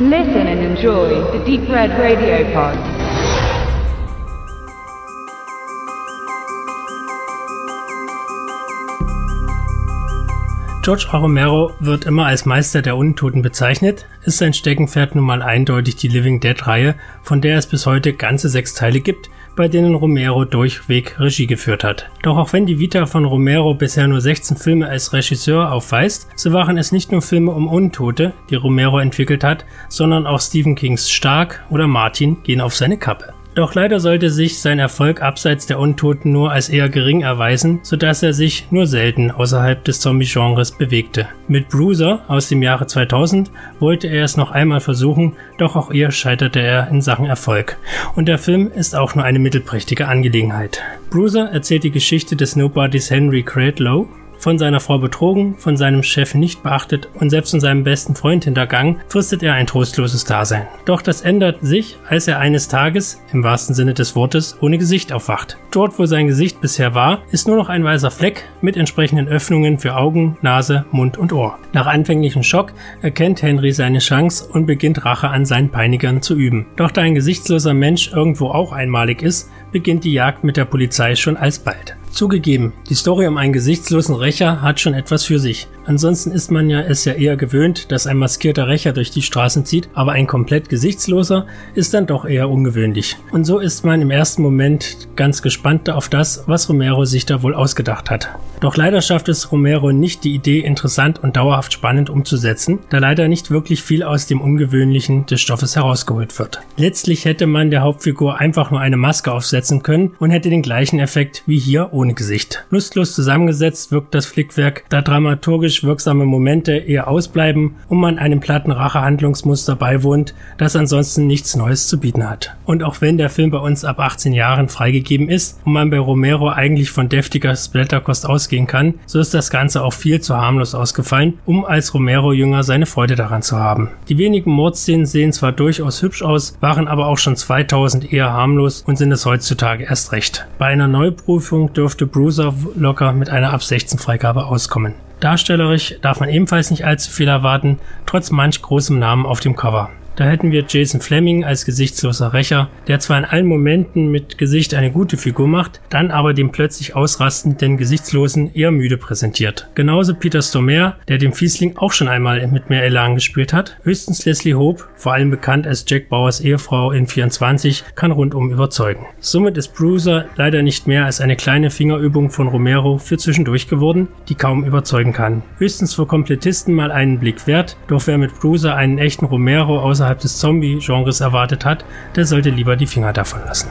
Listen and enjoy the Deep Red Radio Pod. George A. Romero wird immer als Meister der Untoten bezeichnet, ist sein Steckenpferd nun mal eindeutig die Living Dead-Reihe, von der es bis heute ganze sechs Teile gibt, bei denen Romero durchweg Regie geführt hat. Doch auch wenn die Vita von Romero bisher nur 16 Filme als Regisseur aufweist, so waren es nicht nur Filme um Untote, die Romero entwickelt hat, sondern auch Stephen Kings Stark oder Martin gehen auf seine Kappe. Doch leider sollte sich sein Erfolg abseits der Untoten nur als eher gering erweisen, sodass er sich nur selten außerhalb des Zombie-Genres bewegte. Mit Bruiser aus dem Jahre 2000 wollte er es noch einmal versuchen, doch auch ihr scheiterte er in Sachen Erfolg. Und der Film ist auch nur eine mittelprächtige Angelegenheit. Bruiser erzählt die Geschichte des Nobodies Henry Cradlow, von seiner Frau betrogen, von seinem Chef nicht beachtet und selbst von seinem besten Freund hintergangen, fristet er ein trostloses Dasein. Doch das ändert sich, als er eines Tages, im wahrsten Sinne des Wortes, ohne Gesicht aufwacht. Dort, wo sein Gesicht bisher war, ist nur noch ein weißer Fleck mit entsprechenden Öffnungen für Augen, Nase, Mund und Ohr. Nach anfänglichem Schock erkennt Henry seine Chance und beginnt Rache an seinen Peinigern zu üben. Doch da ein gesichtsloser Mensch irgendwo auch einmalig ist, beginnt die Jagd mit der Polizei schon alsbald. Zugegeben, die Story um einen gesichtslosen Rächer hat schon etwas für sich. Ansonsten ist man ja es ja eher gewöhnt, dass ein maskierter Rächer durch die Straßen zieht, aber ein komplett gesichtsloser ist dann doch eher ungewöhnlich. Und so ist man im ersten Moment ganz gespannt auf das, was Romero sich da wohl ausgedacht hat. Doch leider schafft es Romero nicht, die Idee interessant und dauerhaft spannend umzusetzen, da leider nicht wirklich viel aus dem Ungewöhnlichen des Stoffes herausgeholt wird. Letztlich hätte man der Hauptfigur einfach nur eine Maske aufsetzen können und hätte den gleichen Effekt wie hier ohne Gesicht. Lustlos zusammengesetzt wirkt das Flickwerk, da dramaturgisch wirksame Momente eher ausbleiben und man einem platten Rachehandlungsmuster beiwohnt, das ansonsten nichts Neues zu bieten hat. Und auch wenn der Film bei uns ab 18 Jahren freigegeben ist und man bei Romero eigentlich von deftiger Splatterkost ausgehen kann, so ist das Ganze auch viel zu harmlos ausgefallen, um als Romero-Jünger seine Freude daran zu haben. Die wenigen Mordszenen sehen zwar durchaus hübsch aus, waren aber auch schon 2000 eher harmlos und sind es heutzutage erst recht. Bei einer Neuprüfung dürfte Bruiser locker mit einer ab 16 Freigabe auskommen. Darstellerisch darf man ebenfalls nicht allzu viel erwarten, trotz manch großem Namen auf dem Cover. Da hätten wir Jason Fleming als gesichtsloser Rächer, der zwar in allen Momenten mit Gesicht eine gute Figur macht, dann aber den plötzlich ausrastenden Gesichtslosen eher müde präsentiert. Genauso Peter Stormare, der dem Fiesling auch schon einmal mit mehr Elan gespielt hat. Höchstens Leslie Hope, vor allem bekannt als Jack Bauers Ehefrau in 24, kann rundum überzeugen. Somit ist Bruiser leider nicht mehr als eine kleine Fingerübung von Romero für zwischendurch geworden, die kaum überzeugen kann. Höchstens für Komplettisten mal einen Blick wert, doch wer mit Bruiser einen echten Romero außerhalb außerhalb des Zombie-Genres erwartet hat, der sollte lieber die Finger davon lassen.